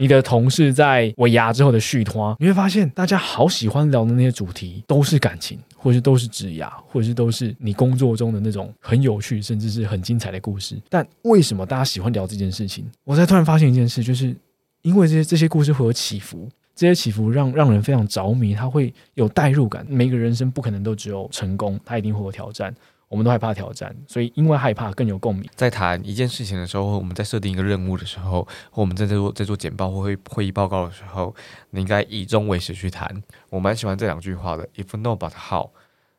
你的同事在尾牙之后的续托，你会发现大家好喜欢聊的那些主题都是感情，或是都是职涯，或者是都是你工作中的那种很有趣，甚至是很精彩的故事。但为什么大家喜欢聊这件事情？我才突然发现一件事，就是因为这些这些故事会有起伏，这些起伏让让人非常着迷，他会有代入感。每个人生不可能都只有成功，他一定会有挑战。我们都害怕挑战，所以因为害怕更有共鸣。在谈一件事情的时候，我们在设定一个任务的时候，或我们在做在做简报或会会议报告的时候，你应该以终为始去谈。我蛮喜欢这两句话的：If no but how。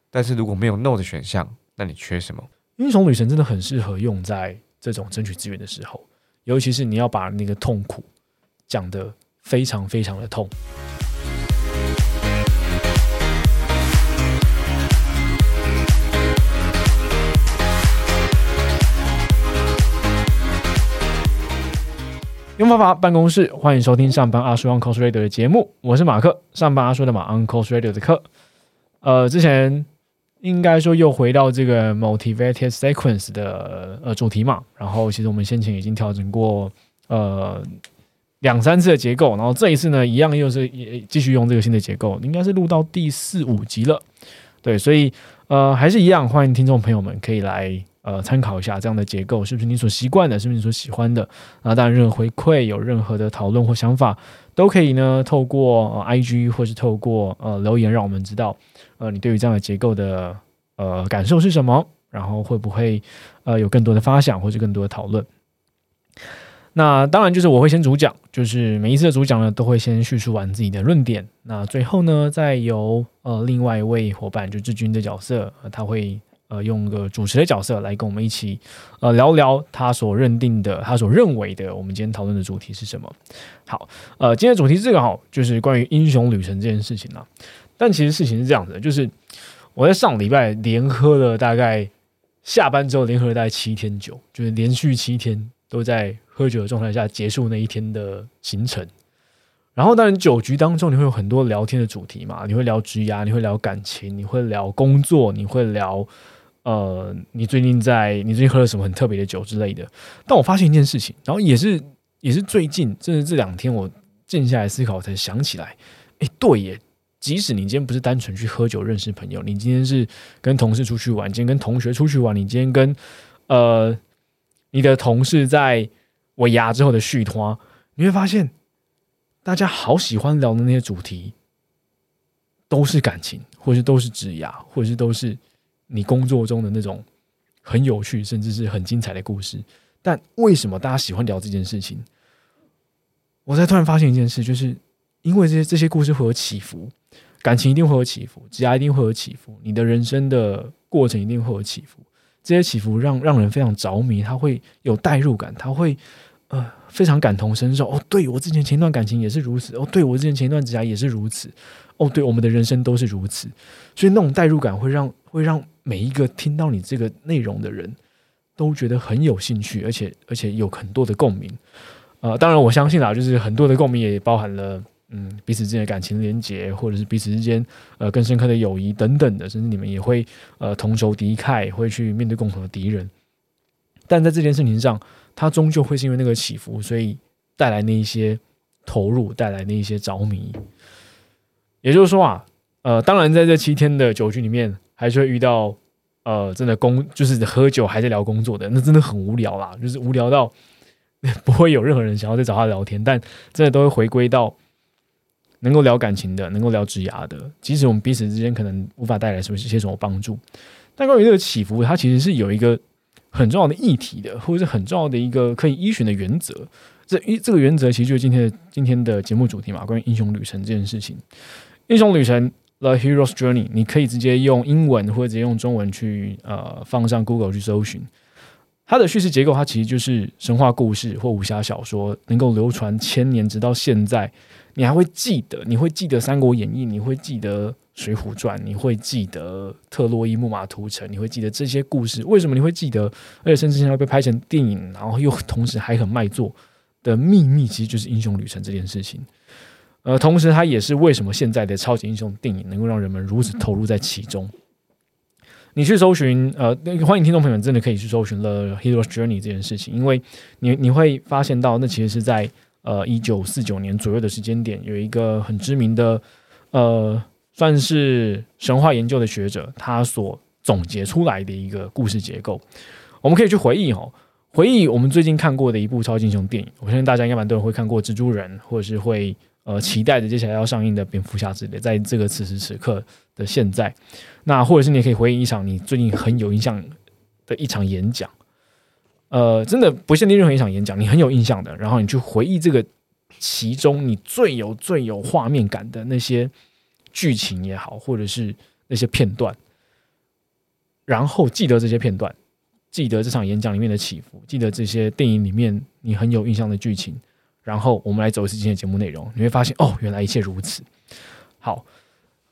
但是如果没有 no 的选项，那你缺什么？英雄旅程真的很适合用在这种争取资源的时候，尤其是你要把那个痛苦讲得非常非常的痛。用方法办公室，欢迎收听上班阿叔 Uncle Radio 的节目，我是马克，上班阿叔的马 Uncle Radio 的课。呃，之前应该说又回到这个 Motivated Sequence 的呃主题嘛，然后其实我们先前已经调整过呃两三次的结构，然后这一次呢，一样又是继续用这个新的结构，应该是录到第四五集了，对，所以呃还是一样，欢迎听众朋友们可以来。呃，参考一下这样的结构是不是你所习惯的，是不是你所喜欢的？啊，当然，任何回馈有任何的讨论或想法，都可以呢，透过 I G 或是透过呃留言，让我们知道，呃，你对于这样的结构的呃感受是什么，然后会不会呃有更多的发想或者更多的讨论？那当然就是我会先主讲，就是每一次的主讲呢，都会先叙述完自己的论点，那最后呢，再由呃另外一位伙伴，就志军的角色，他会。呃，用个主持的角色来跟我们一起，呃，聊聊他所认定的、他所认为的，我们今天讨论的主题是什么？好，呃，今天主题是这个哈，就是关于英雄旅程这件事情啊。但其实事情是这样子的，就是我在上礼拜连喝了大概下班之后连喝了大概七天酒，就是连续七天都在喝酒的状态下结束那一天的行程。然后，当然酒局当中你会有很多聊天的主题嘛，你会聊职涯，你会聊感情，你会聊工作，你会聊。呃，你最近在你最近喝了什么很特别的酒之类的？但我发现一件事情，然后也是也是最近，甚至这两天我静下来思考才想起来，哎，对耶！即使你今天不是单纯去喝酒认识朋友，你今天是跟同事出去玩，今天跟同学出去玩，你今天跟呃你的同事在尾牙之后的续托，你会发现大家好喜欢聊的那些主题都是感情，或是都是职涯，或者是都是。你工作中的那种很有趣，甚至是很精彩的故事，但为什么大家喜欢聊这件事情？我才突然发现一件事，就是因为这些这些故事会有起伏，感情一定会有起伏，职业一定会有起伏，你的人生的过程一定会有起伏，这些起伏让让人非常着迷，他会有代入感，他会呃非常感同身受。哦，对我之前前一段感情也是如此，哦，对我之前前一段职业也是如此，哦，对我们的人生都是如此，所以那种代入感会让会让。每一个听到你这个内容的人都觉得很有兴趣，而且而且有很多的共鸣。呃，当然我相信啦，就是很多的共鸣也包含了嗯彼此之间的感情连结，或者是彼此之间呃更深刻的友谊等等的，甚至你们也会呃同仇敌忾，会去面对共同的敌人。但在这件事情上，它终究会是因为那个起伏，所以带来那一些投入，带来那一些着迷。也就是说啊，呃，当然在这七天的酒局里面。还是会遇到，呃，真的工就是喝酒还在聊工作的，那真的很无聊啦，就是无聊到 不会有任何人想要再找他聊天。但真的都会回归到能够聊感情的，能够聊职涯的，即使我们彼此之间可能无法带来什么一些什么帮助，但关于这个起伏，它其实是有一个很重要的议题的，或者是很重要的一个可以依循的原则。这一这个原则其实就是今天的今天的节目主题嘛，关于英雄旅程这件事情，英雄旅程。The Hero's Journey，你可以直接用英文或者直接用中文去呃放上 Google 去搜寻。它的叙事结构，它其实就是神话故事或武侠小说，能够流传千年，直到现在，你还会记得，你会记得《三国演义》，你会记得《水浒传》，你会记得特洛伊木马屠城，你会记得这些故事。为什么你会记得？而且甚至现在被拍成电影，然后又同时还很卖座。的秘密其实就是英雄旅程这件事情。呃，同时它也是为什么现在的超级英雄电影能够让人们如此投入在其中。你去搜寻，呃，欢迎听众朋友们真的可以去搜寻了《Hero's Journey》这件事情，因为你你会发现到，那其实是在呃一九四九年左右的时间点，有一个很知名的呃，算是神话研究的学者，他所总结出来的一个故事结构。我们可以去回忆哦，回忆我们最近看过的一部超级英雄电影，我相信大家应该蛮多人会看过《蜘蛛人》，或者是会。呃，期待着接下来要上映的蝙蝠侠之类，在这个此时此刻的现在，那或者是你也可以回忆一场你最近很有印象的一场演讲，呃，真的不限定任何一场演讲，你很有印象的，然后你去回忆这个其中你最有最有画面感的那些剧情也好，或者是那些片段，然后记得这些片段，记得这场演讲里面的起伏，记得这些电影里面你很有印象的剧情。然后我们来走一次今天的节目内容，你会发现哦，原来一切如此。好，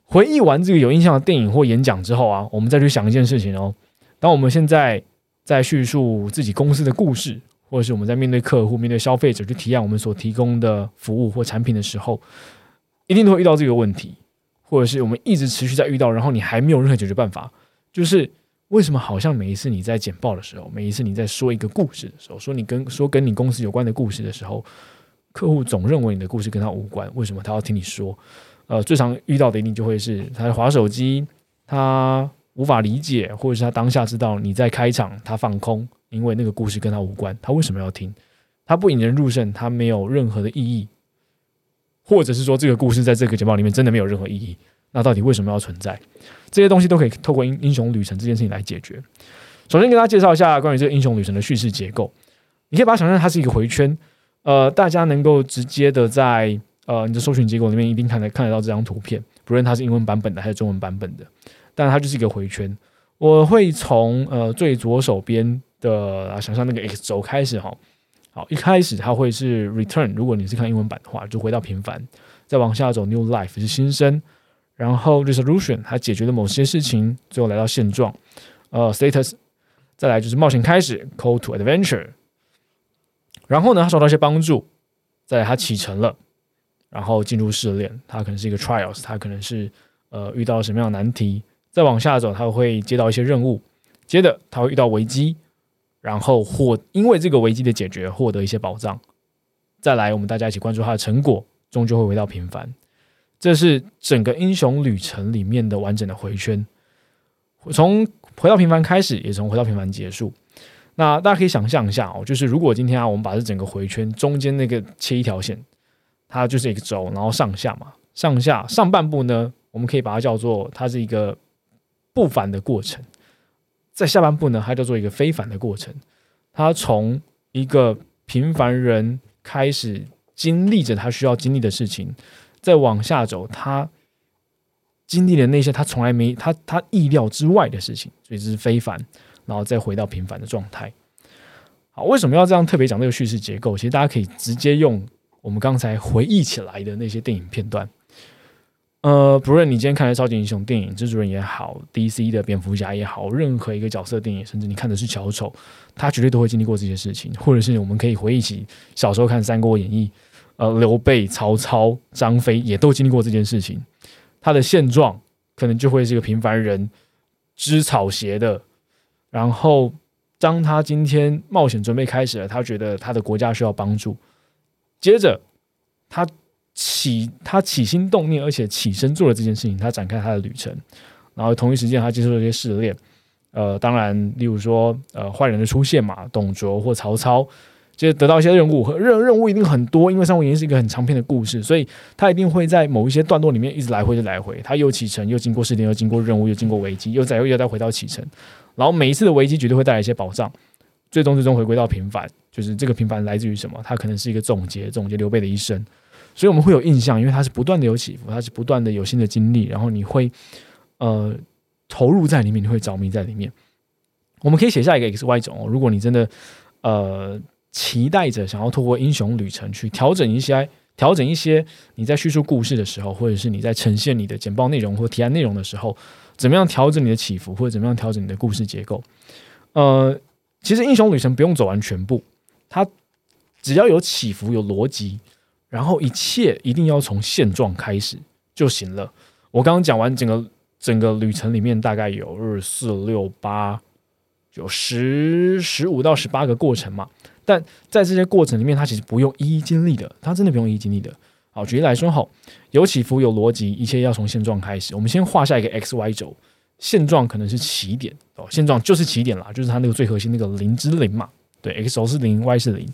回忆完这个有印象的电影或演讲之后啊，我们再去想一件事情哦。当我们现在在叙述自己公司的故事，或者是我们在面对客户、面对消费者去提案我们所提供的服务或产品的时候，一定都会遇到这个问题，或者是我们一直持续在遇到，然后你还没有任何解决办法，就是为什么好像每一次你在简报的时候，每一次你在说一个故事的时候，说你跟说跟你公司有关的故事的时候。客户总认为你的故事跟他无关，为什么他要听你说？呃，最常遇到的一定就会是他在划手机，他无法理解，或者是他当下知道你在开场，他放空，因为那个故事跟他无关，他为什么要听？他不引人入胜，他没有任何的意义，或者是说这个故事在这个节目里面真的没有任何意义，那到底为什么要存在？这些东西都可以透过英英雄旅程这件事情来解决。首先，跟大家介绍一下关于这个英雄旅程的叙事结构，你可以把它想象它是一个回圈。呃，大家能够直接的在呃你的搜寻结果里面一定看得看得到这张图片，不论它是英文版本的还是中文版本的，但它就是一个回圈。我会从呃最左手边的想象那个 X 轴开始哈，好，一开始它会是 Return，如果你是看英文版的话，就回到平凡，再往下走 New Life 是新生，然后 Resolution 它解决了某些事情，最后来到现状，呃 Status，再来就是冒险开始 Call to Adventure。然后呢，他受到一些帮助，在他启程了，然后进入试炼，他可能是一个 trials，他可能是呃遇到什么样的难题，再往下走，他会接到一些任务，接着他会遇到危机，然后获因为这个危机的解决获得一些保障，再来我们大家一起关注他的成果，终究会回到平凡，这是整个英雄旅程里面的完整的回圈，从回到平凡开始，也从回到平凡结束。那大家可以想象一下哦，就是如果今天啊，我们把这整个回圈中间那个切一条线，它就是一个轴，然后上下嘛，上下上半部呢，我们可以把它叫做它是一个不凡的过程，在下半部呢，它叫做一个非凡的过程，它从一个平凡人开始经历着他需要经历的事情，再往下走，他经历了那些他从来没他他意料之外的事情，所以这是非凡。然后再回到平凡的状态。好，为什么要这样特别讲这个叙事结构？其实大家可以直接用我们刚才回忆起来的那些电影片段。呃，不论你今天看的超级英雄电影，蜘蛛人也好，DC 的蝙蝠侠也好，任何一个角色电影，甚至你看的是小丑，他绝对都会经历过这些事情。或者是我们可以回忆起小时候看《三国演义》，呃，刘备、曹操、张飞也都经历过这件事情。他的现状可能就会是一个平凡人，织草鞋的。然后，当他今天冒险准备开始了，他觉得他的国家需要帮助。接着，他起他起心动念，而且起身做了这件事情，他展开他的旅程。然后同一时间，他接受了一些试炼。呃，当然，例如说，呃，坏人的出现嘛，董卓或曹操。就得到一些任务，任任务一定很多，因为《三国演义》是一个很长篇的故事，所以他一定会在某一些段落里面一直来回的来回，他又启程，又经过试炼，又经过任务，又经过危机，又再又再回到启程，然后每一次的危机绝对会带来一些保障，最终最终回归到平凡，就是这个平凡来自于什么？它可能是一个总结，总结刘备的一生，所以我们会有印象，因为它是不断的有起伏，它是不断的有新的经历，然后你会呃投入在里面，你会着迷在里面。我们可以写下一个 X Y 轴，如果你真的呃。期待着想要透过英雄旅程去调整一些、调整一些你在叙述故事的时候，或者是你在呈现你的简报内容或提案内容的时候，怎么样调整你的起伏，或者怎么样调整你的故事结构？呃，其实英雄旅程不用走完全部，它只要有起伏、有逻辑，然后一切一定要从现状开始就行了。我刚刚讲完整个整个旅程里面，大概有二四六八，有十十五到十八个过程嘛。但在这些过程里面，它其实不用一一经历的，它真的不用一一经历的。好，举例来说，好，有起伏，有逻辑，一切要从现状开始。我们先画下一个 x y 轴，现状可能是起点哦，现状就是起点啦，就是它那个最核心那个零之零嘛。对，x 轴是零，y 是零。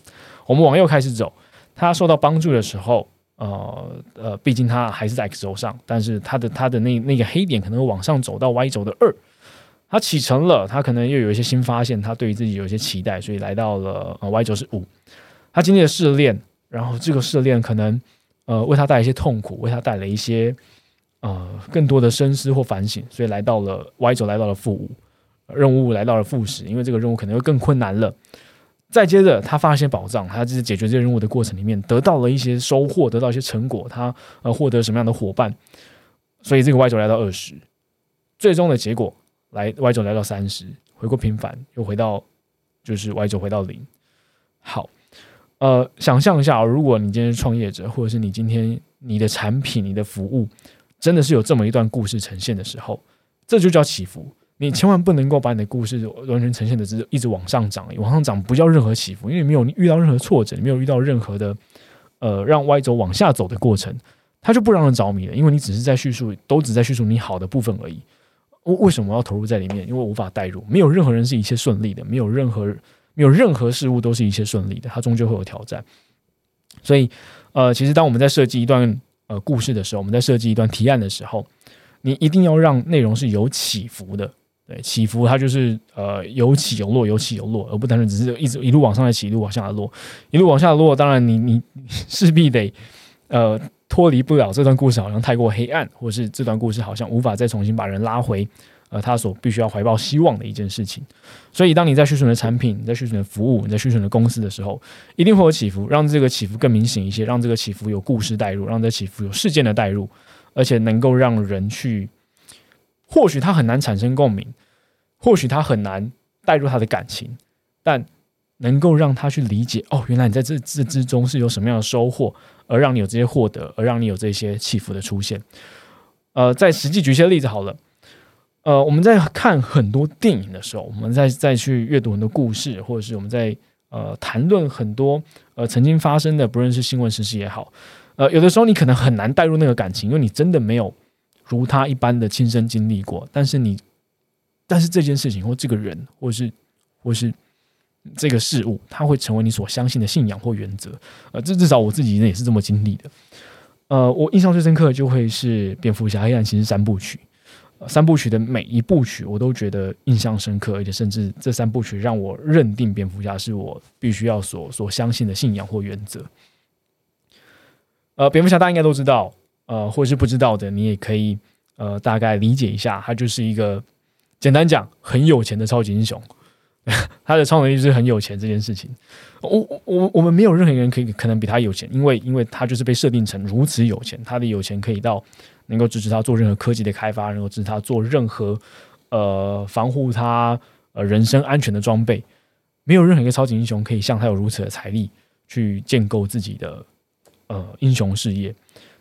我们往右开始走，它受到帮助的时候，呃呃，毕竟它还是在 x 轴上，但是它的它的那那个黑点可能会往上走到 y 轴的二。他启程了，他可能又有一些新发现，他对于自己有一些期待，所以来到了呃 Y 轴是五。他经历了试炼，然后这个试炼可能呃为他带来一些痛苦，为他带来一些呃更多的深思或反省，所以来到了 Y 轴，来到了负五，任务来到了负十，因为这个任务可能会更困难了。再接着，他发现宝藏，他就是解决这些任务的过程里面得到了一些收获，得到一些成果，他呃获得什么样的伙伴，所以这个 Y 轴来到二十，最终的结果。来 Y 轴来到三十，回过平凡，又回到就是 Y 轴回到零。好，呃，想象一下，如果你今天是创业者，或者是你今天你的产品、你的服务真的是有这么一段故事呈现的时候，这就叫起伏。你千万不能够把你的故事完全呈现的是一直往上涨，往上涨不叫任何起伏，因为没有遇到任何挫折，没有遇到任何的呃让 Y 轴往下走的过程，它就不让人着迷了，因为你只是在叙述，都只在叙述你好的部分而已。为为什么要投入在里面？因为无法代入，没有任何人是一切顺利的，没有任何没有任何事物都是一切顺利的，它终究会有挑战。所以，呃，其实当我们在设计一段呃故事的时候，我们在设计一段提案的时候，你一定要让内容是有起伏的。对，起伏它就是呃有起有落，有起有落，而不单纯只是一直一路往上的起，一路往下的落，一路往下的落。当然，你你 势必得呃。脱离不了这段故事，好像太过黑暗，或是这段故事好像无法再重新把人拉回，呃，他所必须要怀抱希望的一件事情。所以，当你在叙述你的产品、你在叙述你的服务、你在叙述你的公司的时候，一定会有起伏，让这个起伏更明显一些，让这个起伏有故事带入，让这起伏有事件的带入，而且能够让人去，或许他很难产生共鸣，或许他很难带入他的感情，但。能够让他去理解哦，原来你在这这之中是有什么样的收获，而让你有这些获得，而让你有这些起伏的出现。呃，在实际举些例子好了。呃，我们在看很多电影的时候，我们在再去阅读很多故事，或者是我们在呃谈论很多呃曾经发生的，不论是新闻事实也好，呃，有的时候你可能很难带入那个感情，因为你真的没有如他一般的亲身经历过。但是你，但是这件事情或这个人，或是或是。这个事物，它会成为你所相信的信仰或原则。呃，这至少我自己也是这么经历的。呃，我印象最深刻的就会是《蝙蝠侠：黑暗骑士》三部曲。三部曲的每一部曲，我都觉得印象深刻，而且甚至这三部曲让我认定蝙蝠侠是我必须要所所相信的信仰或原则。呃，蝙蝠侠大家应该都知道，呃，或是不知道的，你也可以呃大概理解一下，他就是一个简单讲很有钱的超级英雄。他的超能力是很有钱这件事情，我我我们没有任何人可以可能比他有钱，因为因为他就是被设定成如此有钱，他的有钱可以到能够支持他做任何科技的开发，能够支持他做任何呃防护他呃人身安全的装备，没有任何一个超级英雄可以像他有如此的财力去建构自己的呃英雄事业，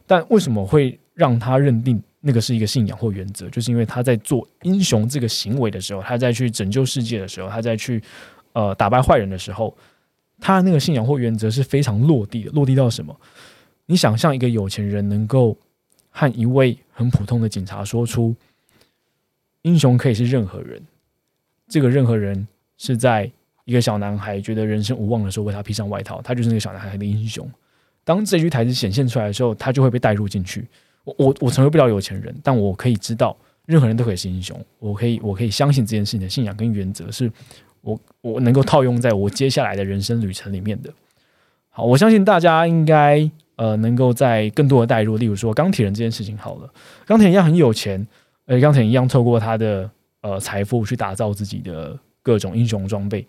但为什么会让他认定？那个是一个信仰或原则，就是因为他在做英雄这个行为的时候，他在去拯救世界的时候，他在去呃打败坏人的时候，他那个信仰或原则是非常落地的。落地到什么？你想象一个有钱人能够和一位很普通的警察说出，英雄可以是任何人，这个任何人是在一个小男孩觉得人生无望的时候为他披上外套，他就是那个小男孩的英雄。当这句台词显现出来的时候，他就会被带入进去。我我我成为不了有钱人，但我可以知道，任何人都可以是英雄。我可以我可以相信这件事情的信仰跟原则，是我我能够套用在我接下来的人生旅程里面的。好，我相信大家应该呃能够在更多的代入，例如说钢铁人这件事情。好了，钢铁人一样很有钱，而钢铁人一样透过他的呃财富去打造自己的各种英雄装备。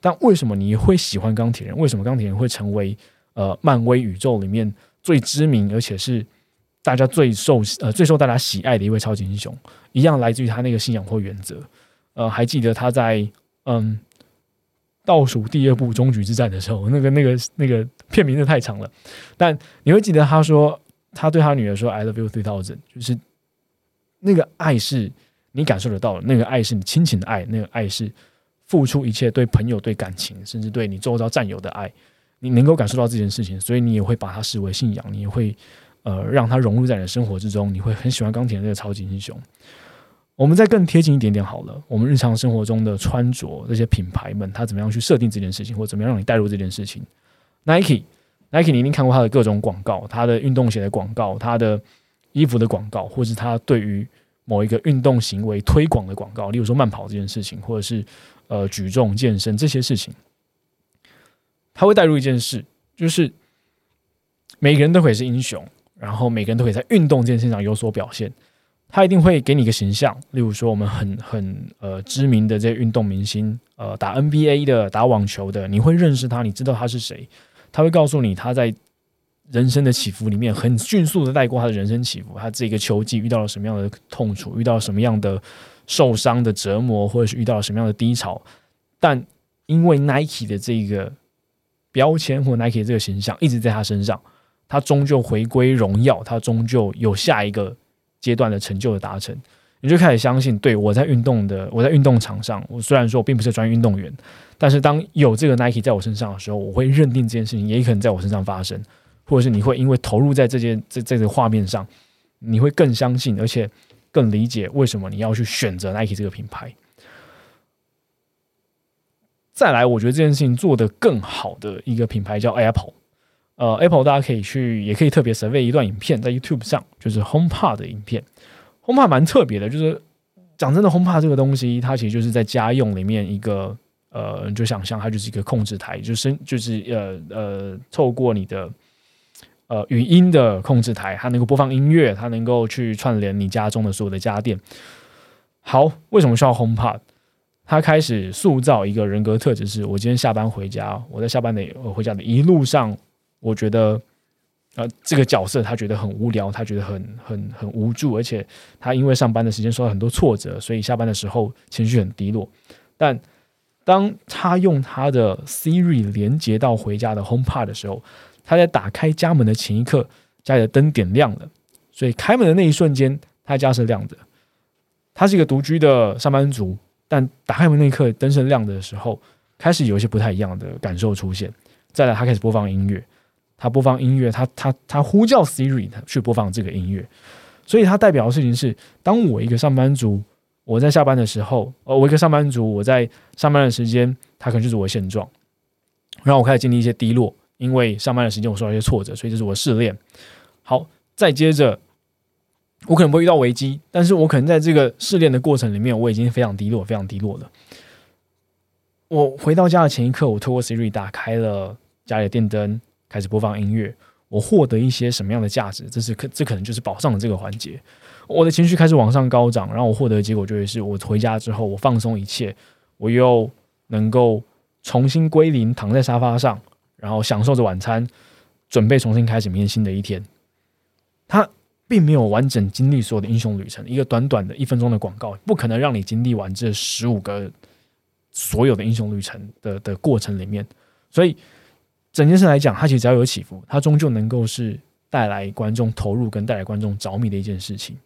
但为什么你会喜欢钢铁人？为什么钢铁人会成为呃漫威宇宙里面最知名而且是大家最受呃最受大家喜爱的一位超级英雄，一样来自于他那个信仰或原则。呃，还记得他在嗯倒数第二部终局之战的时候，那个那个那个片名真的太长了，但你会记得他说他对他女儿说 “I love you three thousand”，就是那个爱是你感受得到的，那个爱是你亲情的爱，那个爱是付出一切对朋友、对感情，甚至对你周遭战友的爱，你能够感受到这件事情，所以你也会把它视为信仰，你也会呃让它融入在你的生活之中，你会很喜欢钢铁这个超级英雄。我们再更贴近一点点好了，我们日常生活中的穿着，这些品牌们，它怎么样去设定这件事情，或怎么样让你带入这件事情？Nike，Nike，你一定看过它的各种广告，它的运动鞋的广告，它的衣服的广告，或是它对于某一个运动行为推广的广告，例如说慢跑这件事情，或者是呃举重健身这些事情，它会带入一件事，就是每个人都可以是英雄，然后每个人都可以在运动这件事情上有所表现。他一定会给你一个形象，例如说我们很很呃知名的这些运动明星，呃打 NBA 的、打网球的，你会认识他，你知道他是谁。他会告诉你他在人生的起伏里面很迅速的带过他的人生起伏，他这个球季遇到了什么样的痛楚，遇到了什么样的受伤的折磨，或者是遇到了什么样的低潮。但因为 Nike 的这个标签或 Nike 这个形象一直在他身上，他终究回归荣耀，他终究有下一个。阶段的成就的达成，你就开始相信，对我在运动的，我在运动场上，我虽然说我并不是专业运动员，但是当有这个 Nike 在我身上的时候，我会认定这件事情也可能在我身上发生，或者是你会因为投入在这件这这个画面上，你会更相信，而且更理解为什么你要去选择 Nike 这个品牌。再来，我觉得这件事情做得更好的一个品牌叫 Apple。呃，Apple 大家可以去，也可以特别 survey 一段影片在 YouTube 上，就是 HomePod 的影片。HomePod 蛮特别的，就是讲真的，HomePod 这个东西，它其实就是在家用里面一个呃，你就想象它就是一个控制台，就是就是呃呃，透过你的呃语音的控制台，它能够播放音乐，它能够去串联你家中的所有的家电。好，为什么需要 HomePod？它开始塑造一个人格特质，是我今天下班回家，我在下班的回家的一路上。我觉得，呃，这个角色他觉得很无聊，他觉得很很很无助，而且他因为上班的时间受到很多挫折，所以下班的时候情绪很低落。但当他用他的 Siri 连接到回家的 HomePod 的时候，他在打开家门的前一刻，家里的灯点亮了，所以开门的那一瞬间，他家是亮的。他是一个独居的上班族，但打开门那一刻，灯是亮的时候，开始有一些不太一样的感受出现。再来，他开始播放音乐。他播放音乐，他他他呼叫 Siri 去播放这个音乐，所以它代表的事情是：当我一个上班族，我在下班的时候，呃，我一个上班族，我在上班的时间，它可能就是我的现状。然后我开始经历一些低落，因为上班的时间我受到一些挫折，所以这是我的试炼。好，再接着，我可能不会遇到危机，但是我可能在这个试炼的过程里面，我已经非常低落，非常低落了。我回到家的前一刻，我透过 Siri 打开了家里的电灯。开始播放音乐，我获得一些什么样的价值？这是可这可能就是保障的这个环节。我的情绪开始往上高涨，然后我获得的结果就会是我回家之后，我放松一切，我又能够重新归零，躺在沙发上，然后享受着晚餐，准备重新开始明天新的一天。他并没有完整经历所有的英雄旅程，一个短短的一分钟的广告，不可能让你经历完这十五个所有的英雄旅程的的过程里面，所以。整件事来讲，它其实只要有起伏，它终究能够是带来观众投入跟带来观众着迷的一件事情。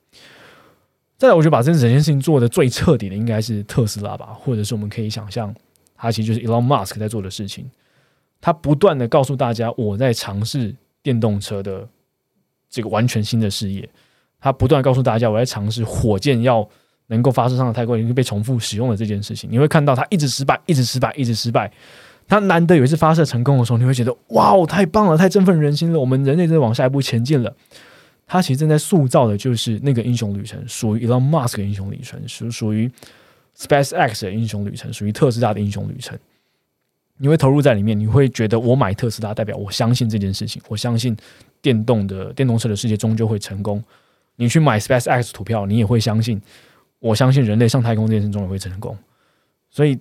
再来，我觉得把这整件事情做的最彻底的应该是特斯拉吧，或者是我们可以想象，它其实就是 Elon Musk 在做的事情。他不断的告诉大家，我在尝试电动车的这个完全新的事业。他不断告诉大家，我在尝试火箭要能够发射上的太空，已经被重复使用的这件事情。你会看到他一直失败，一直失败，一直失败。他难得有一次发射成功的时候，你会觉得哇哦，太棒了，太振奋人心了！我们人类真的往下一步前进了。他其实正在塑造的就是那个英雄旅程，属于 Elon Musk 的英雄旅程，属属于 Space X 的英雄旅程，属于特斯拉的英雄旅程。你会投入在里面，你会觉得我买特斯拉代表我相信这件事情，我相信电动的电动车的世界终究会成功。你去买 Space X 股票，你也会相信，我相信人类上太空这件事终也会成功。所以。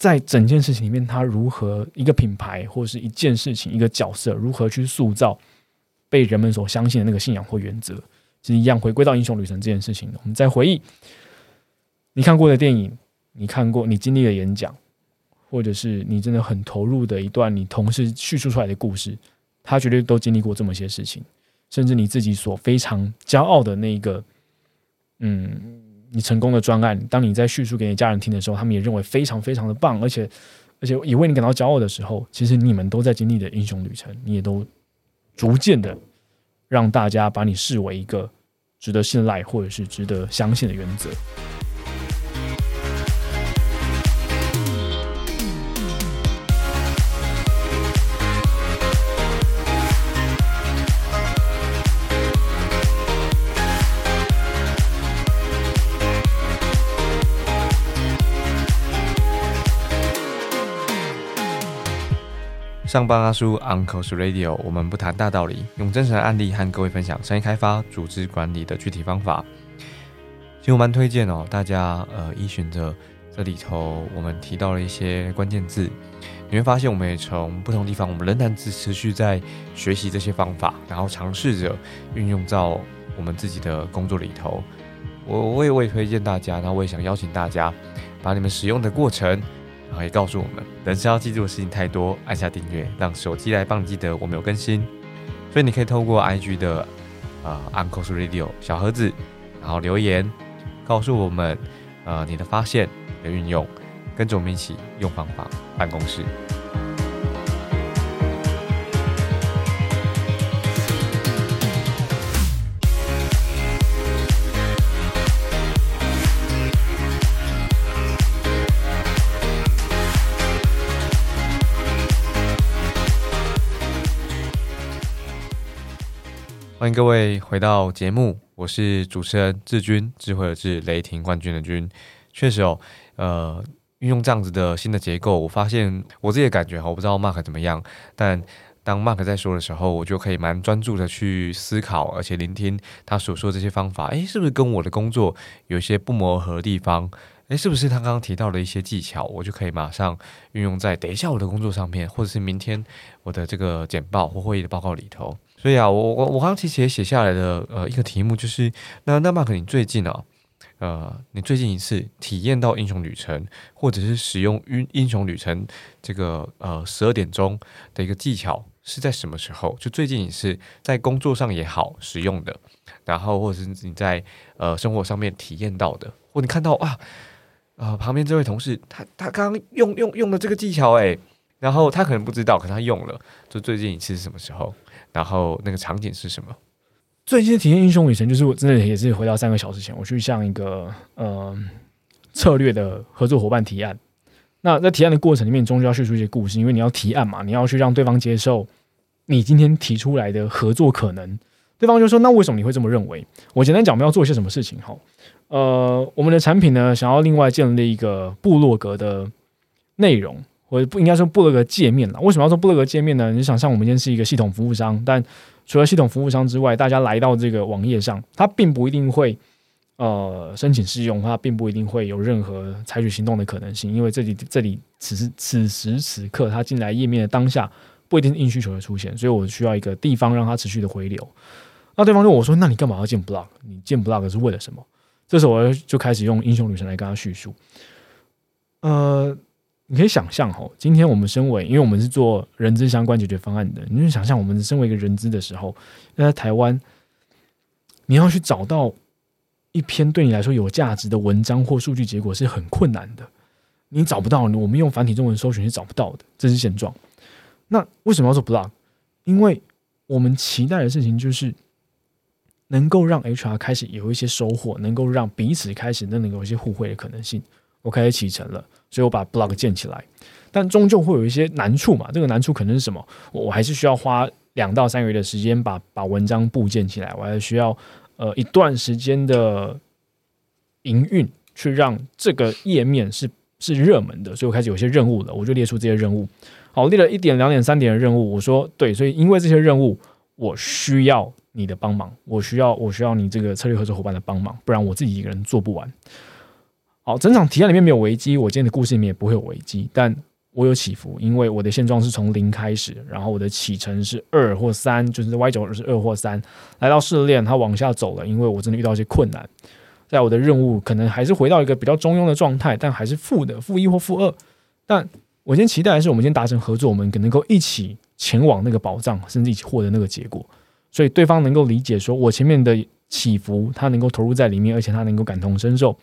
在整件事情里面，他如何一个品牌或者是一件事情、一个角色，如何去塑造被人们所相信的那个信仰或原则，其实一样回归到英雄旅程这件事情。我们再回忆你看过的电影，你看过、你经历的演讲，或者是你真的很投入的一段你同事叙述出来的故事，他绝对都经历过这么些事情，甚至你自己所非常骄傲的那一个，嗯，你成功的专案，当你在叙述给你家人听的时候，他们也认为非常非常的棒，而且而且也为你感到骄傲的时候，其实你们都在经历的英雄旅程，你也都逐渐的让大家把你视为一个值得信赖或者是值得相信的原则。上班阿叔 Uncle's Radio，我们不谈大道理，用真实的案例和各位分享商业开发、组织管理的具体方法。其实我蛮推荐哦，大家呃依循着这里头我们提到了一些关键字，你会发现我们也从不同地方，我们仍然持持续在学习这些方法，然后尝试着运用到我们自己的工作里头。我我也我也推荐大家，然后我也想邀请大家，把你们使用的过程。然后也告诉我们，人生要记住的事情太多，按下订阅，让手机来帮你记得我们有更新。所以你可以透过 IG 的呃，Uncle's Radio 小盒子，然后留言告诉我们呃你的发现、你的运用，跟着我们一起用方法办公室。欢迎各位回到节目，我是主持人志军，智慧的智，雷霆冠军的军。确实哦，呃，运用这样子的新的结构，我发现我自己的感觉哈，我不知道 Mark 怎么样，但当 Mark 在说的时候，我就可以蛮专注的去思考，而且聆听他所说这些方法，诶，是不是跟我的工作有一些不谋而合的地方？诶，是不是他刚刚提到的一些技巧，我就可以马上运用在等一下我的工作上面，或者是明天我的这个简报或会议的报告里头。所以啊，我我我刚刚其实也写下来的呃一个题目就是，那那 Mark 你最近啊，呃，你最近一次体验到英雄旅程，或者是使用英英雄旅程这个呃十二点钟的一个技巧是在什么时候？就最近一次在工作上也好使用的，然后或者是你在呃生活上面体验到的，或你看到啊，呃旁边这位同事他他刚刚用用用的这个技巧诶，然后他可能不知道，可他用了，就最近一次是什么时候？然后那个场景是什么？最近体验英雄旅程，就是我真的也是回到三个小时前，我去向一个呃策略的合作伙伴提案。那在提案的过程里面，终究要叙述一些故事，因为你要提案嘛，你要去让对方接受你今天提出来的合作可能。对方就说：“那为什么你会这么认为？”我简单讲，我们要做一些什么事情？哈，呃，我们的产品呢，想要另外建立一个部落格的内容。我不应该说布勒格界面了。为什么要说布勒格界面呢？你想象我们今天是一个系统服务商，但除了系统服务商之外，大家来到这个网页上，他并不一定会呃申请试用，他并不一定会有任何采取行动的可能性，因为这里这里此时此时此刻他进来页面的当下不一定是硬需求的出现，所以我需要一个地方让他持续的回流。那对方就我说，那你干嘛要建 blog？你建 blog 是为了什么？这时候我就开始用英雄女神来跟他叙述，呃。你可以想象哦，今天我们身为，因为我们是做人资相关解决方案的，你就想象我们身为一个人资的时候，在台湾，你要去找到一篇对你来说有价值的文章或数据结果是很困难的，你找不到，我们用繁体中文搜寻是找不到的，这是现状。那为什么要做 blog？因为我们期待的事情就是能够让 HR 开始有一些收获，能够让彼此开始能有一些互惠的可能性。我开始启程了。所以我把 blog 建起来，但终究会有一些难处嘛。这个难处可能是什么？我还是需要花两到三个月的时间把把文章部建起来，我还需要呃一段时间的营运，去让这个页面是是热门的。所以我开始有些任务了，我就列出这些任务。好，列了一点、两点、三点的任务。我说对，所以因为这些任务，我需要你的帮忙，我需要我需要你这个策略合作伙伴的帮忙，不然我自己一个人做不完。好，整场提案里面没有危机，我今天的故事里面也不会有危机，但我有起伏，因为我的现状是从零开始，然后我的启程是二或三，就是 Y 轴是二或三，来到试炼，它往下走了，因为我真的遇到一些困难，在我的任务可能还是回到一个比较中庸的状态，但还是负的，负一或负二，但。我先期待的是，我们先达成合作，我们可能够一起前往那个宝藏，甚至一起获得那个结果。所以对方能够理解，说我前面的起伏，他能够投入在里面，而且他能够感同身受。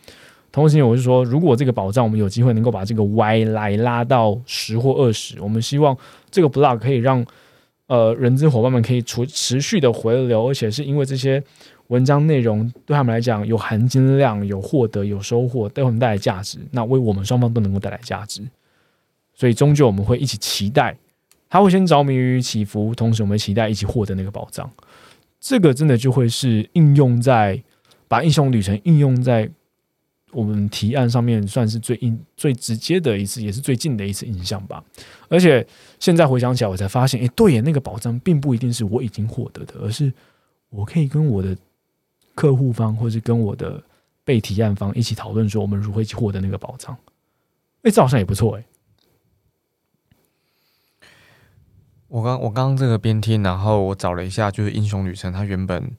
同时，我是说，如果这个宝藏我们有机会能够把这个 Y 来拉到十或二十，我们希望这个 block 可以让呃人资伙伴们可以持持续的回流，而且是因为这些文章内容对他们来讲有含金量、有获得、有收获，对我们带来价值，那为我们双方都能够带来价值。所以，终究我们会一起期待，他会先着迷于起伏，同时我们期待一起获得那个宝藏。这个真的就会是应用在把英雄旅程应用在。我们提案上面算是最印最直接的一次，也是最近的一次印象吧。而且现在回想起来，我才发现，哎，对耶，那个保障并不一定是我已经获得的，而是我可以跟我的客户方，或是跟我的被提案方一起讨论，说我们如何一起获得那个保障。哎，这好像也不错哎。我刚我刚刚这个边听，然后我找了一下，就是英雄旅程它原本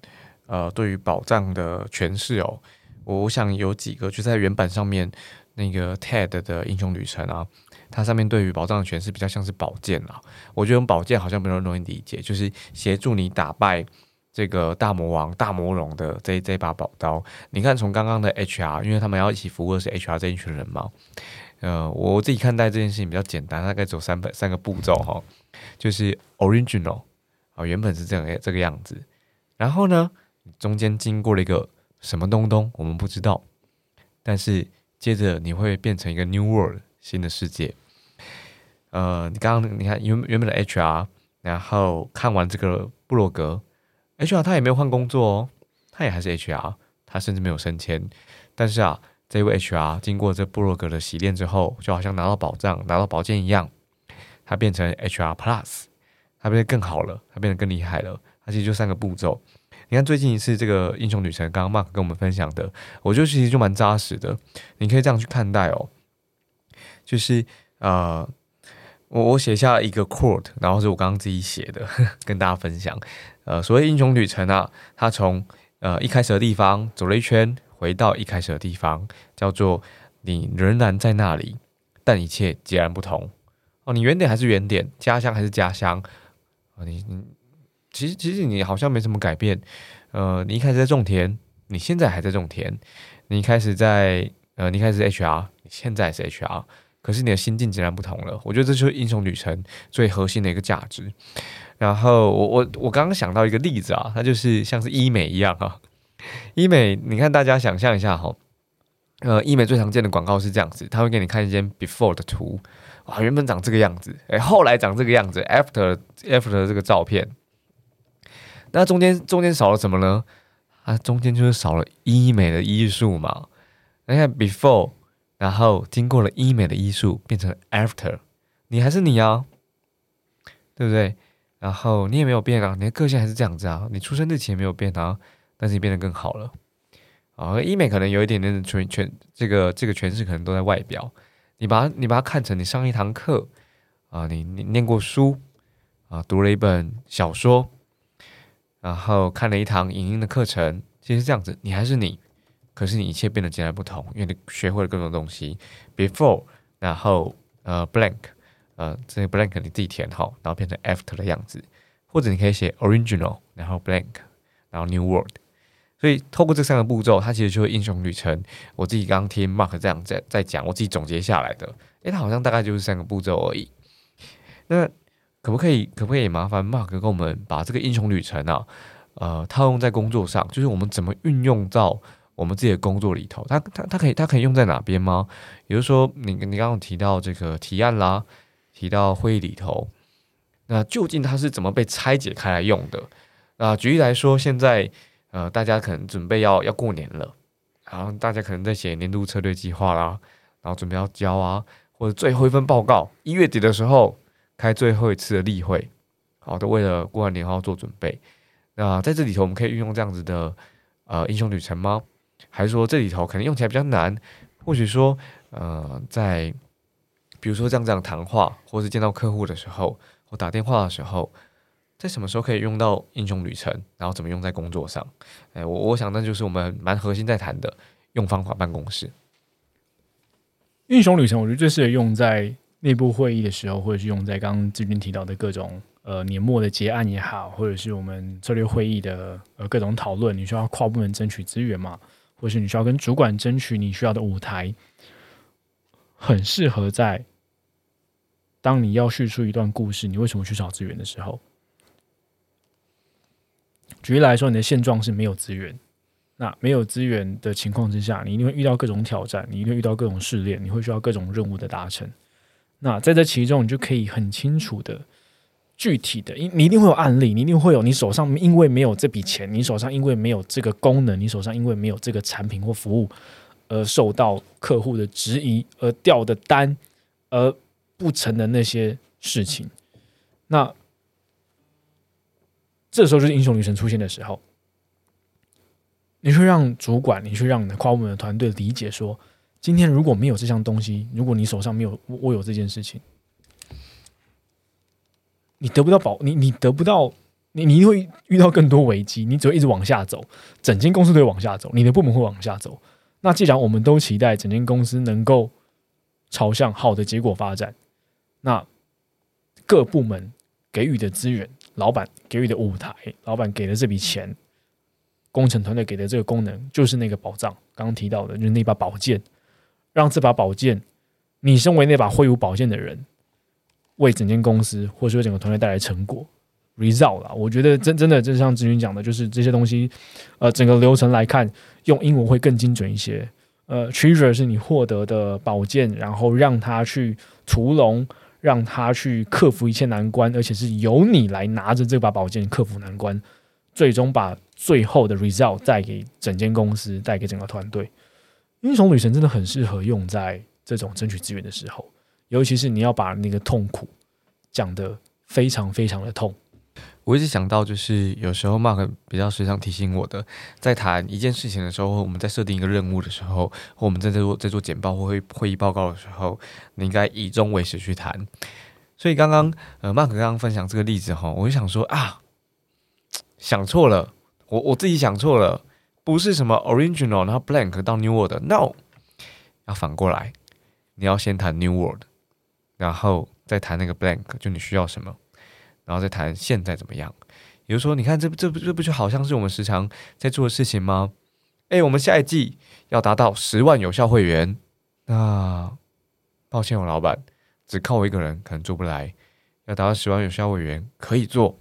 呃对于保障的诠释哦。我想有几个就在原版上面那个 TED 的英雄旅程啊，它上面对于宝藏的诠释比较像是宝剑啊。我觉得宝剑好像比较容易理解，就是协助你打败这个大魔王、大魔龙的这这把宝刀。你看，从刚刚的 HR，因为他们要一起服务的是 HR 这一群人嘛。呃，我自己看待这件事情比较简单，大概走三本三个步骤哈，就是 original 啊，原本是这样这个样子，然后呢，中间经过了一个。什么东东我们不知道，但是接着你会变成一个 new world 新的世界。呃，你刚刚你看原原本的 HR，然后看完这个布洛格，HR 他也没有换工作哦，他也还是 HR，他甚至没有升迁。但是啊，这位 HR 经过这布洛格的洗练之后，就好像拿到宝藏、拿到宝剑一样，他变成 HR Plus，他变得更好了，他变得更厉害了。他其实就三个步骤。你看最近一次这个英雄旅程，刚刚 Mark 跟我们分享的，我觉得其实就蛮扎实的。你可以这样去看待哦，就是呃，我我写下一个 quote，然后是我刚刚自己写的，跟大家分享。呃，所谓英雄旅程啊，它从呃一开始的地方走了一圈，回到一开始的地方，叫做你仍然在那里，但一切截然不同。哦，你原点还是原点，家乡还是家乡。哦，你你。其实，其实你好像没什么改变。呃，你一开始在种田，你现在还在种田。你一开始在呃，你一开始 HR，你现在是 HR，可是你的心境截然不同了。我觉得这就是英雄旅程最核心的一个价值。然后，我我我刚刚想到一个例子啊，它就是像是医美一样啊。医美，你看大家想象一下哈，呃，医美最常见的广告是这样子，他会给你看一件 before 的图，哇，原本长这个样子，哎，后来长这个样子，after after 这个照片。那中间中间少了什么呢？啊，中间就是少了医美的医术嘛。你看，before，然后经过了医美的医术，变成 after，你还是你啊，对不对？然后你也没有变啊，你的个性还是这样子啊，你出生日期也没有变啊，但是你变得更好了。啊，医美可能有一点点的全全这个这个诠释可能都在外表。你把它你把它看成你上一堂课啊，你你念过书啊，读了一本小说。然后看了一堂影音的课程，其实这样子，你还是你，可是你一切变得截然不同，因为你学会了更多东西。Before，然后呃 blank，呃这个 blank 你自己填好，然后变成 after 的样子，或者你可以写 original，然后 blank，然后 new world。所以透过这三个步骤，它其实就是英雄旅程。我自己刚刚听 Mark 这样在在讲，我自己总结下来的，诶，它好像大概就是三个步骤而已。那。可不可以？可不可以麻烦 Mark 跟我们把这个英雄旅程啊，呃，套用在工作上，就是我们怎么运用到我们自己的工作里头？它它它可以它可以用在哪边吗？比如说，你你刚刚提到这个提案啦，提到会议里头，那究竟它是怎么被拆解开来用的？啊，举例来说，现在呃，大家可能准备要要过年了，然后大家可能在写年度策略计划啦，然后准备要交啊，或者最后一份报告，一月底的时候。开最后一次的例会，好的，为了过完年后做准备。那在这里头，我们可以运用这样子的呃英雄旅程吗？还是说这里头可能用起来比较难？或许说呃，在比如说这样这样谈话，或是见到客户的时候，或打电话的时候，在什么时候可以用到英雄旅程？然后怎么用在工作上？哎，我我想那就是我们蛮核心在谈的用方法办公室。英雄旅程，我觉得最适合用在。内部会议的时候，或者是用在刚刚志军提到的各种呃年末的结案也好，或者是我们策略会议的呃各种讨论，你需要跨部门争取资源嘛，或是你需要跟主管争取你需要的舞台，很适合在当你要叙述一段故事，你为什么去找资源的时候。举例来说，你的现状是没有资源。那没有资源的情况之下，你一定会遇到各种挑战，你一定会遇到各种试炼，你会需要各种任务的达成。那在这其中，你就可以很清楚的、具体的，因你一定会有案例，你一定会有你手上因为没有这笔钱，你手上因为没有这个功能，你手上因为没有这个产品或服务，而受到客户的质疑，而掉的单，而不成的那些事情。那这时候就是英雄女神出现的时候。你去让主管，你去让你的跨部门的团队理解说，今天如果没有这项东西，如果你手上没有握有这件事情，你得不到保，你你得不到，你你会遇到更多危机，你只会一直往下走，整间公司都会往下走，你的部门会往下走。那既然我们都期待整间公司能够朝向好的结果发展，那各部门给予的资源，老板给予的舞台，老板给的这笔钱。工程团队给的这个功能就是那个宝藏，刚刚提到的，就是那把宝剑，让这把宝剑，你身为那把挥舞宝剑的人，为整间公司或者说整个团队带来成果，result 啦。我觉得真真的，就像志云讲的，就是这些东西，呃，整个流程来看，用英文会更精准一些。呃，treasure 是你获得的宝剑，然后让他去屠龙，让他去克服一切难关，而且是由你来拿着这把宝剑克服难关。最终把最后的 result 带给整间公司，带给整个团队。英雄女神真的很适合用在这种争取资源的时候，尤其是你要把那个痛苦讲得非常非常的痛。我一直想到，就是有时候 Mark 比较时常提醒我的，在谈一件事情的时候，我们在设定一个任务的时候，或我们在在做在做简报或会会议报告的时候，你应该以终为始去谈。所以刚刚呃，Mark 刚刚分享这个例子哈，我就想说啊。想错了，我我自己想错了，不是什么 original，然后 blank 到 new world，no，要反过来，你要先谈 new world，然后再谈那个 blank，就你需要什么，然后再谈现在怎么样。也就是说，你看这这不这不就好像是我们时常在做的事情吗？哎，我们下一季要达到十万有效会员，那抱歉，我老板只靠我一个人可能做不来，要达到十万有效会员可以做，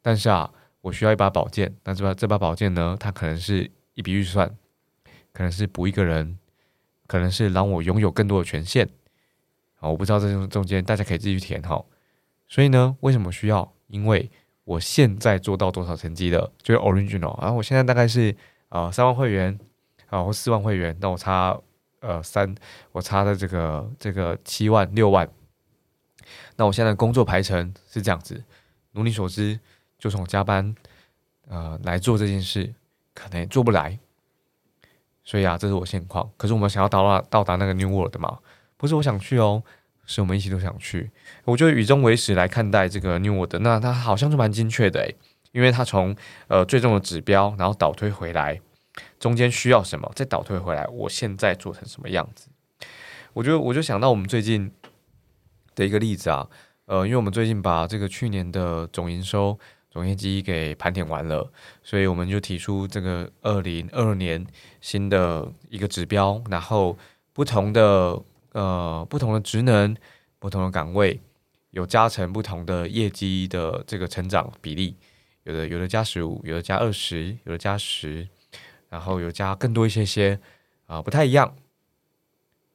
但是啊。我需要一把宝剑，那这把这把宝剑呢？它可能是一笔预算，可能是补一个人，可能是让我拥有更多的权限。好，我不知道这中中间大家可以自己去填哈。所以呢，为什么需要？因为我现在做到多少成绩了，就是 original。然后我现在大概是啊三万会员啊或四万会员，那我差呃三，我差的这个这个七万六万。那我现在工作排程是这样子，如你所知。就从加班，呃，来做这件事，可能也做不来，所以啊，这是我现况。可是我们想要到达到达那个 New World 嘛，不是我想去哦，是我们一起都想去。我就以终为始来看待这个 New World，那它好像是蛮精确的诶，因为它从呃最终的指标，然后倒推回来，中间需要什么，再倒推回来，我现在做成什么样子。我觉得我就想到我们最近的一个例子啊，呃，因为我们最近把这个去年的总营收。总业绩给盘点完了，所以我们就提出这个二零二二年新的一个指标，然后不同的呃不同的职能、不同的岗位有加成不同的业绩的这个成长比例，有的有的加十五，有的加二十，有的加十，然后有加更多一些些啊不太一样。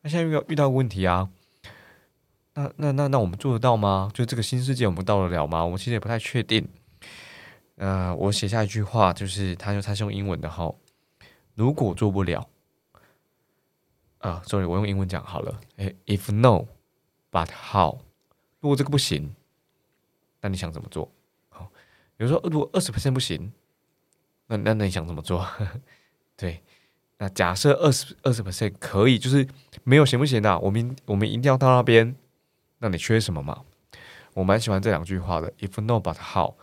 那现在遇到遇到问题啊，那那那那我们做得到吗？就这个新世界我们到得了吗？我们其实也不太确定。呃，我写下一句话，就是他用他是用英文的哈，如果做不了，啊，sorry，我用英文讲好了。哎，if no，but how？如果这个不行，那你想怎么做？好，比如说如果二十 percent 不行，那那那你想怎么做？对，那假设二十二十 percent 可以，就是没有行不行的？我们我们一定要到那边，那你缺什么嘛？我蛮喜欢这两句话的，if no，but how？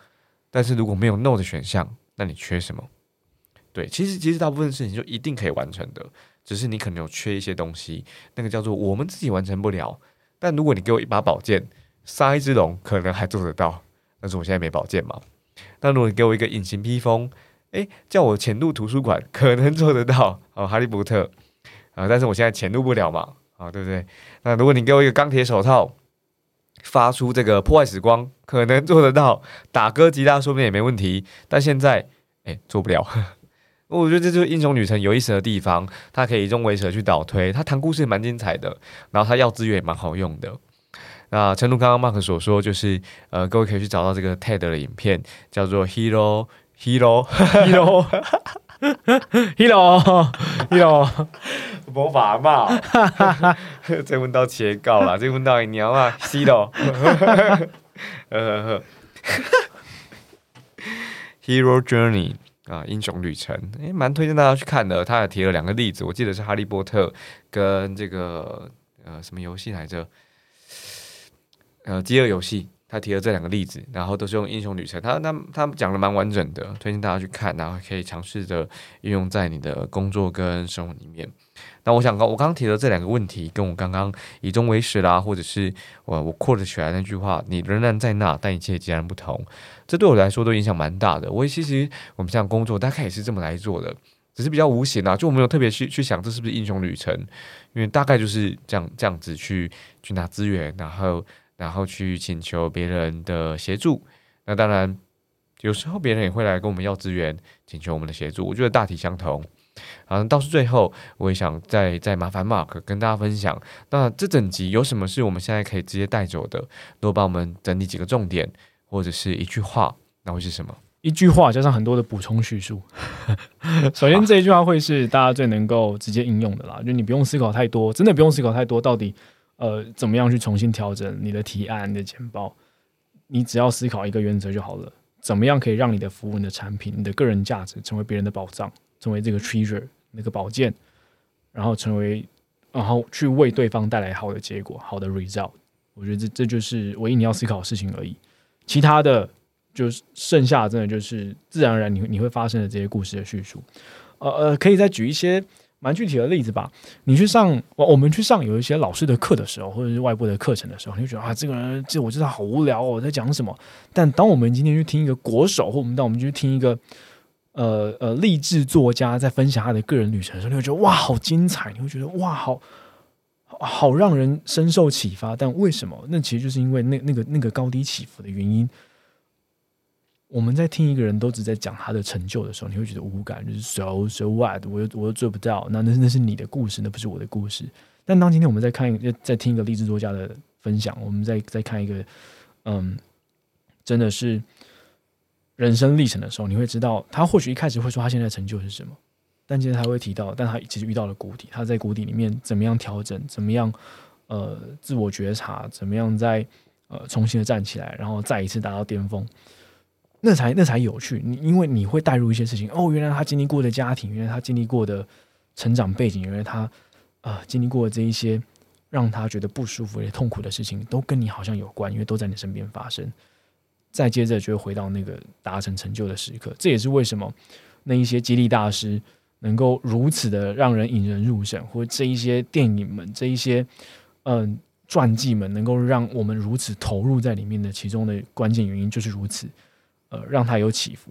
但是如果没有 no 的选项，那你缺什么？对，其实其实大部分事情就一定可以完成的，只是你可能有缺一些东西，那个叫做我们自己完成不了，但如果你给我一把宝剑，杀一只龙可能还做得到，但是我现在没宝剑嘛。那如果你给我一个隐形披风，诶，叫我潜入图书馆可能做得到哦，哈利波特啊，但是我现在潜入不了嘛，啊，对不对？那如果你给我一个钢铁手套，发出这个破坏时光，可能做得到，打哥吉他说不定也没问题，但现在诶做不了。我觉得这就是英雄旅程有意思的地方，她可以用围蛇去倒推，她谈故事蛮精彩的，然后她要资源也蛮好用的。那诚如刚刚 Mark 所说，就是呃，各位可以去找到这个 TED 的影片，叫做 Hero Hero Hero Hero Hero 魔法嘛，这问到切告了，这问到你鸟啊，Hero Hero Journey。啊，英雄旅程，诶，蛮推荐大家去看的。他还提了两个例子，我记得是《哈利波特》跟这个呃什么游戏来着？呃，饥饿游戏。他提了这两个例子，然后都是用英雄旅程。他他他讲的蛮完整的，推荐大家去看，然后可以尝试着运用在你的工作跟生活里面。那我想刚我刚刚提的这两个问题，跟我刚刚以终为始啦，或者是我我扩 u 起来那句话，你仍然在那，但一切截然不同。这对我来说都影响蛮大的。我其实我们这样工作大概也是这么来做的，只是比较无形啊，就我没有特别去去想这是不是英雄旅程，因为大概就是这样这样子去去拿资源，然后然后去请求别人的协助。那当然有时候别人也会来跟我们要资源，请求我们的协助。我觉得大体相同。啊，倒是最后我也想再再麻烦 Mark 跟大家分享，那这整集有什么是我们现在可以直接带走的？如果帮我们整理几个重点，或者是一句话，那会是什么？一句话加上很多的补充叙述。首先这一句话会是大家最能够直接应用的啦，就你不用思考太多，真的不用思考太多，到底呃怎么样去重新调整你的提案、你的简报，你只要思考一个原则就好了：怎么样可以让你的服务、你的产品、你的个人价值成为别人的宝藏？成为这个 treasure 那个宝剑，然后成为，然后去为对方带来好的结果、好的 result。我觉得这这就是唯一你要思考的事情而已。其他的，就是剩下真的就是自然而然你你会发生的这些故事的叙述。呃呃，可以再举一些蛮具体的例子吧。你去上我我们去上有一些老师的课的时候，或者是外部的课程的时候，你就觉得啊，这个人这我知道好无聊哦，在讲什么。但当我们今天去听一个国手，或我们当我们去听一个。呃呃，励志作家在分享他的个人旅程的时候，你会觉得哇，好精彩！你会觉得哇，好好让人深受启发。但为什么？那其实就是因为那那个那个高低起伏的原因。我们在听一个人都只在讲他的成就的时候，你会觉得无感，就是 so so what，我又我又做不到。那那那是你的故事，那不是我的故事。但当今天我们在看一在听一个励志作家的分享，我们在在看一个嗯，真的是。人生历程的时候，你会知道他或许一开始会说他现在成就是什么，但今天他会提到，但他其实遇到了谷底，他在谷底里面怎么样调整，怎么样呃自我觉察，怎么样再呃重新的站起来，然后再一次达到巅峰，那才那才有趣。你因为你会带入一些事情，哦，原来他经历过的家庭，原来他经历过的成长背景，原来他呃经历过这一些让他觉得不舒服、也痛苦的事情，都跟你好像有关，因为都在你身边发生。再接着就会回到那个达成成就的时刻，这也是为什么那一些激励大师能够如此的让人引人入胜，或这一些电影们、这一些嗯传记们能够让我们如此投入在里面的其中的关键原因就是如此，呃，让他有起伏。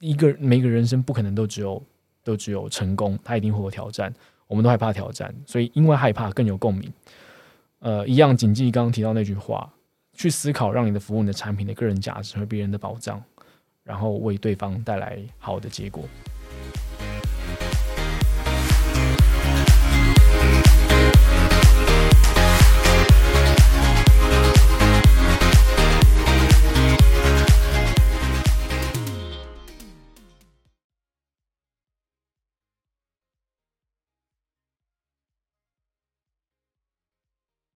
一个每个人生不可能都只有都只有成功，他一定会有挑战。我们都害怕挑战，所以因为害怕更有共鸣。呃，一样谨记刚刚提到那句话。去思考，让你的服务、你的产品的个人价值和别人的保障，然后为对方带来好的结果。